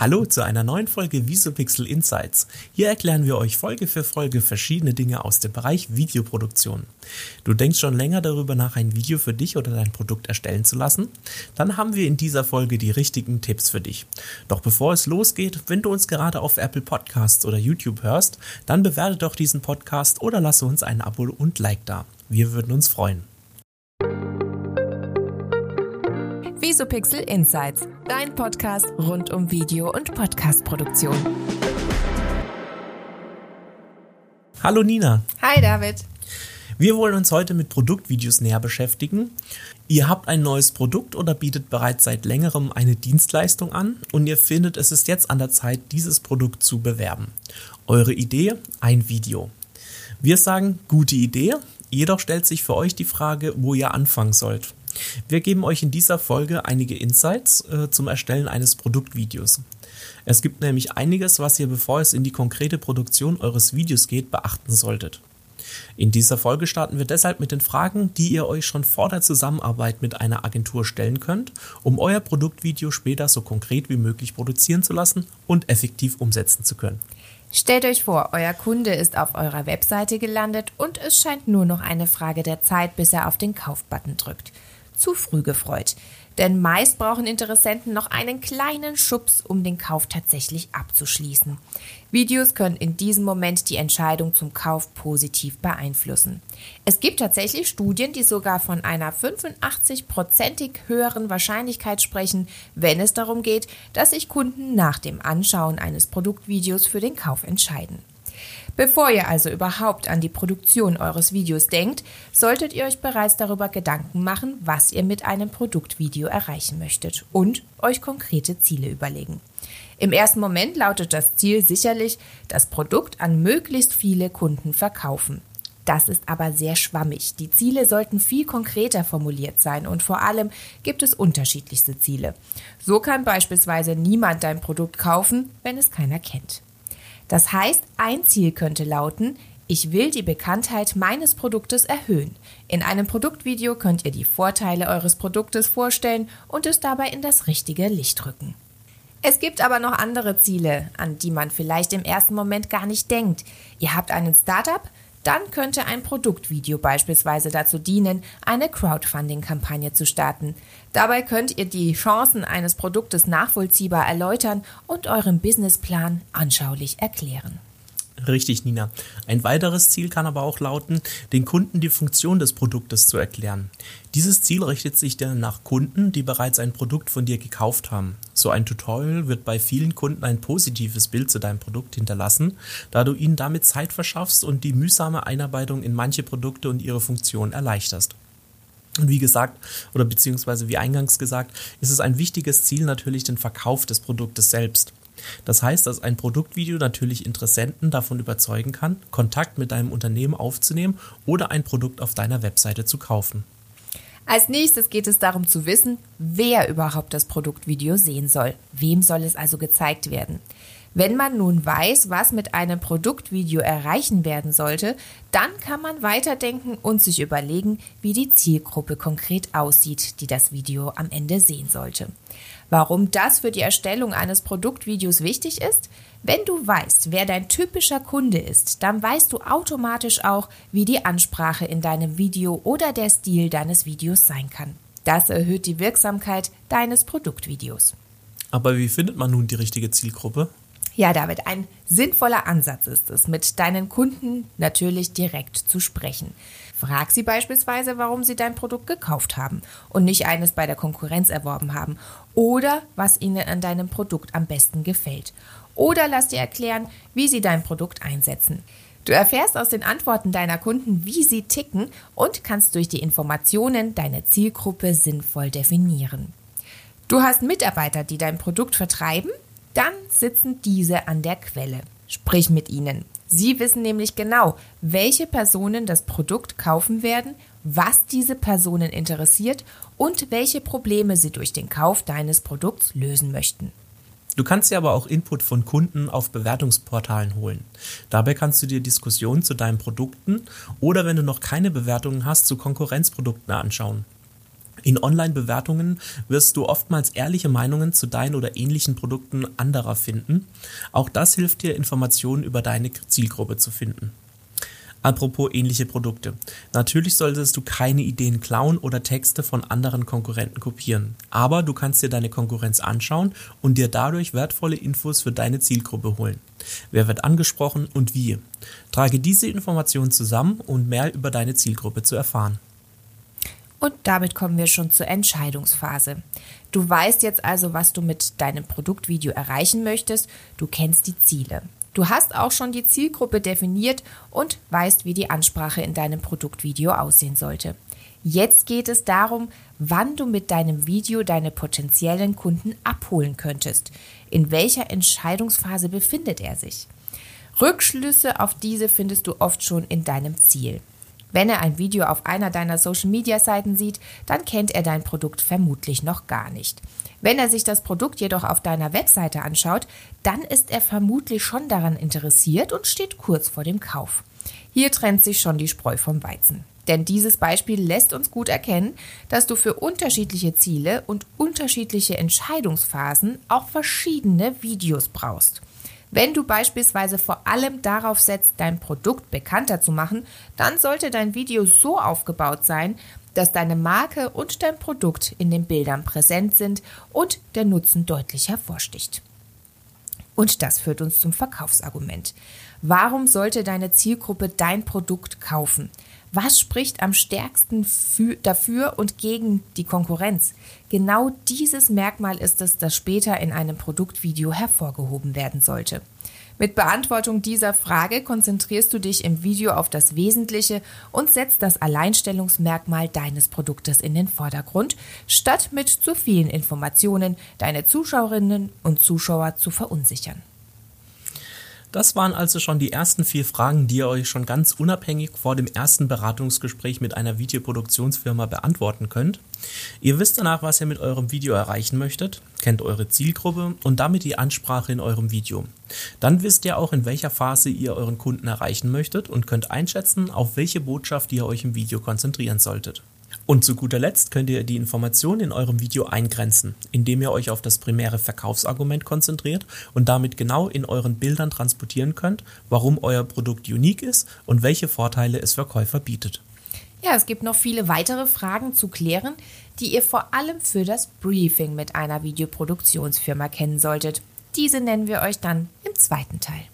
Hallo zu einer neuen Folge Visopixel Insights. Hier erklären wir euch Folge für Folge verschiedene Dinge aus dem Bereich Videoproduktion. Du denkst schon länger darüber nach, ein Video für dich oder dein Produkt erstellen zu lassen? Dann haben wir in dieser Folge die richtigen Tipps für dich. Doch bevor es losgeht, wenn du uns gerade auf Apple Podcasts oder YouTube hörst, dann bewerte doch diesen Podcast oder lasse uns ein Abo und Like da. Wir würden uns freuen. Visopixel Insights, dein Podcast rund um Video- und Podcastproduktion. Hallo Nina. Hi David. Wir wollen uns heute mit Produktvideos näher beschäftigen. Ihr habt ein neues Produkt oder bietet bereits seit längerem eine Dienstleistung an und ihr findet, es ist jetzt an der Zeit, dieses Produkt zu bewerben. Eure Idee? Ein Video. Wir sagen, gute Idee, jedoch stellt sich für euch die Frage, wo ihr anfangen sollt. Wir geben euch in dieser Folge einige Insights äh, zum Erstellen eines Produktvideos. Es gibt nämlich einiges, was ihr, bevor es in die konkrete Produktion eures Videos geht, beachten solltet. In dieser Folge starten wir deshalb mit den Fragen, die ihr euch schon vor der Zusammenarbeit mit einer Agentur stellen könnt, um euer Produktvideo später so konkret wie möglich produzieren zu lassen und effektiv umsetzen zu können. Stellt euch vor, euer Kunde ist auf eurer Webseite gelandet und es scheint nur noch eine Frage der Zeit, bis er auf den Kaufbutton drückt zu früh gefreut. Denn meist brauchen Interessenten noch einen kleinen Schubs, um den Kauf tatsächlich abzuschließen. Videos können in diesem Moment die Entscheidung zum Kauf positiv beeinflussen. Es gibt tatsächlich Studien, die sogar von einer 85-prozentig höheren Wahrscheinlichkeit sprechen, wenn es darum geht, dass sich Kunden nach dem Anschauen eines Produktvideos für den Kauf entscheiden. Bevor ihr also überhaupt an die Produktion eures Videos denkt, solltet ihr euch bereits darüber Gedanken machen, was ihr mit einem Produktvideo erreichen möchtet und euch konkrete Ziele überlegen. Im ersten Moment lautet das Ziel sicherlich, das Produkt an möglichst viele Kunden verkaufen. Das ist aber sehr schwammig. Die Ziele sollten viel konkreter formuliert sein und vor allem gibt es unterschiedlichste Ziele. So kann beispielsweise niemand dein Produkt kaufen, wenn es keiner kennt. Das heißt, ein Ziel könnte lauten, ich will die Bekanntheit meines Produktes erhöhen. In einem Produktvideo könnt ihr die Vorteile eures Produktes vorstellen und es dabei in das richtige Licht rücken. Es gibt aber noch andere Ziele, an die man vielleicht im ersten Moment gar nicht denkt. Ihr habt einen Startup, dann könnte ein Produktvideo beispielsweise dazu dienen, eine Crowdfunding-Kampagne zu starten. Dabei könnt ihr die Chancen eines Produktes nachvollziehbar erläutern und euren Businessplan anschaulich erklären. Richtig, Nina. Ein weiteres Ziel kann aber auch lauten, den Kunden die Funktion des Produktes zu erklären. Dieses Ziel richtet sich dann nach Kunden, die bereits ein Produkt von dir gekauft haben. So ein Tutorial wird bei vielen Kunden ein positives Bild zu deinem Produkt hinterlassen, da du ihnen damit Zeit verschaffst und die mühsame Einarbeitung in manche Produkte und ihre Funktionen erleichterst. Und wie gesagt, oder beziehungsweise wie eingangs gesagt, ist es ein wichtiges Ziel natürlich den Verkauf des Produktes selbst. Das heißt, dass ein Produktvideo natürlich Interessenten davon überzeugen kann, Kontakt mit deinem Unternehmen aufzunehmen oder ein Produkt auf deiner Webseite zu kaufen. Als nächstes geht es darum zu wissen, wer überhaupt das Produktvideo sehen soll. Wem soll es also gezeigt werden? Wenn man nun weiß, was mit einem Produktvideo erreichen werden sollte, dann kann man weiterdenken und sich überlegen, wie die Zielgruppe konkret aussieht, die das Video am Ende sehen sollte. Warum das für die Erstellung eines Produktvideos wichtig ist? Wenn du weißt, wer dein typischer Kunde ist, dann weißt du automatisch auch, wie die Ansprache in deinem Video oder der Stil deines Videos sein kann. Das erhöht die Wirksamkeit deines Produktvideos. Aber wie findet man nun die richtige Zielgruppe? Ja, David, ein sinnvoller Ansatz ist es, mit deinen Kunden natürlich direkt zu sprechen. Frag sie beispielsweise, warum sie dein Produkt gekauft haben und nicht eines bei der Konkurrenz erworben haben oder was ihnen an deinem Produkt am besten gefällt. Oder lass dir erklären, wie sie dein Produkt einsetzen. Du erfährst aus den Antworten deiner Kunden, wie sie ticken und kannst durch die Informationen deine Zielgruppe sinnvoll definieren. Du hast Mitarbeiter, die dein Produkt vertreiben dann sitzen diese an der Quelle. Sprich mit ihnen. Sie wissen nämlich genau, welche Personen das Produkt kaufen werden, was diese Personen interessiert und welche Probleme sie durch den Kauf deines Produkts lösen möchten. Du kannst dir aber auch Input von Kunden auf Bewertungsportalen holen. Dabei kannst du dir Diskussionen zu deinen Produkten oder wenn du noch keine Bewertungen hast, zu Konkurrenzprodukten anschauen. In Online-Bewertungen wirst du oftmals ehrliche Meinungen zu deinen oder ähnlichen Produkten anderer finden. Auch das hilft dir, Informationen über deine Zielgruppe zu finden. Apropos ähnliche Produkte. Natürlich solltest du keine Ideen klauen oder Texte von anderen Konkurrenten kopieren. Aber du kannst dir deine Konkurrenz anschauen und dir dadurch wertvolle Infos für deine Zielgruppe holen. Wer wird angesprochen und wie? Trage diese Informationen zusammen, um mehr über deine Zielgruppe zu erfahren. Und damit kommen wir schon zur Entscheidungsphase. Du weißt jetzt also, was du mit deinem Produktvideo erreichen möchtest, du kennst die Ziele. Du hast auch schon die Zielgruppe definiert und weißt, wie die Ansprache in deinem Produktvideo aussehen sollte. Jetzt geht es darum, wann du mit deinem Video deine potenziellen Kunden abholen könntest. In welcher Entscheidungsphase befindet er sich? Rückschlüsse auf diese findest du oft schon in deinem Ziel. Wenn er ein Video auf einer deiner Social-Media-Seiten sieht, dann kennt er dein Produkt vermutlich noch gar nicht. Wenn er sich das Produkt jedoch auf deiner Webseite anschaut, dann ist er vermutlich schon daran interessiert und steht kurz vor dem Kauf. Hier trennt sich schon die Spreu vom Weizen. Denn dieses Beispiel lässt uns gut erkennen, dass du für unterschiedliche Ziele und unterschiedliche Entscheidungsphasen auch verschiedene Videos brauchst. Wenn du beispielsweise vor allem darauf setzt, dein Produkt bekannter zu machen, dann sollte dein Video so aufgebaut sein, dass deine Marke und dein Produkt in den Bildern präsent sind und der Nutzen deutlich hervorsticht. Und das führt uns zum Verkaufsargument. Warum sollte deine Zielgruppe dein Produkt kaufen? Was spricht am stärksten dafür und gegen die Konkurrenz? Genau dieses Merkmal ist es, das später in einem Produktvideo hervorgehoben werden sollte. Mit Beantwortung dieser Frage konzentrierst du dich im Video auf das Wesentliche und setzt das Alleinstellungsmerkmal deines Produktes in den Vordergrund, statt mit zu vielen Informationen deine Zuschauerinnen und Zuschauer zu verunsichern. Das waren also schon die ersten vier Fragen, die ihr euch schon ganz unabhängig vor dem ersten Beratungsgespräch mit einer Videoproduktionsfirma beantworten könnt. Ihr wisst danach, was ihr mit eurem Video erreichen möchtet, kennt eure Zielgruppe und damit die Ansprache in eurem Video. Dann wisst ihr auch, in welcher Phase ihr euren Kunden erreichen möchtet und könnt einschätzen, auf welche Botschaft ihr euch im Video konzentrieren solltet. Und zu guter Letzt könnt ihr die Informationen in eurem Video eingrenzen, indem ihr euch auf das primäre Verkaufsargument konzentriert und damit genau in euren Bildern transportieren könnt, warum euer Produkt unique ist und welche Vorteile es für Käufer bietet. Ja, es gibt noch viele weitere Fragen zu klären, die ihr vor allem für das Briefing mit einer Videoproduktionsfirma kennen solltet. Diese nennen wir euch dann im zweiten Teil.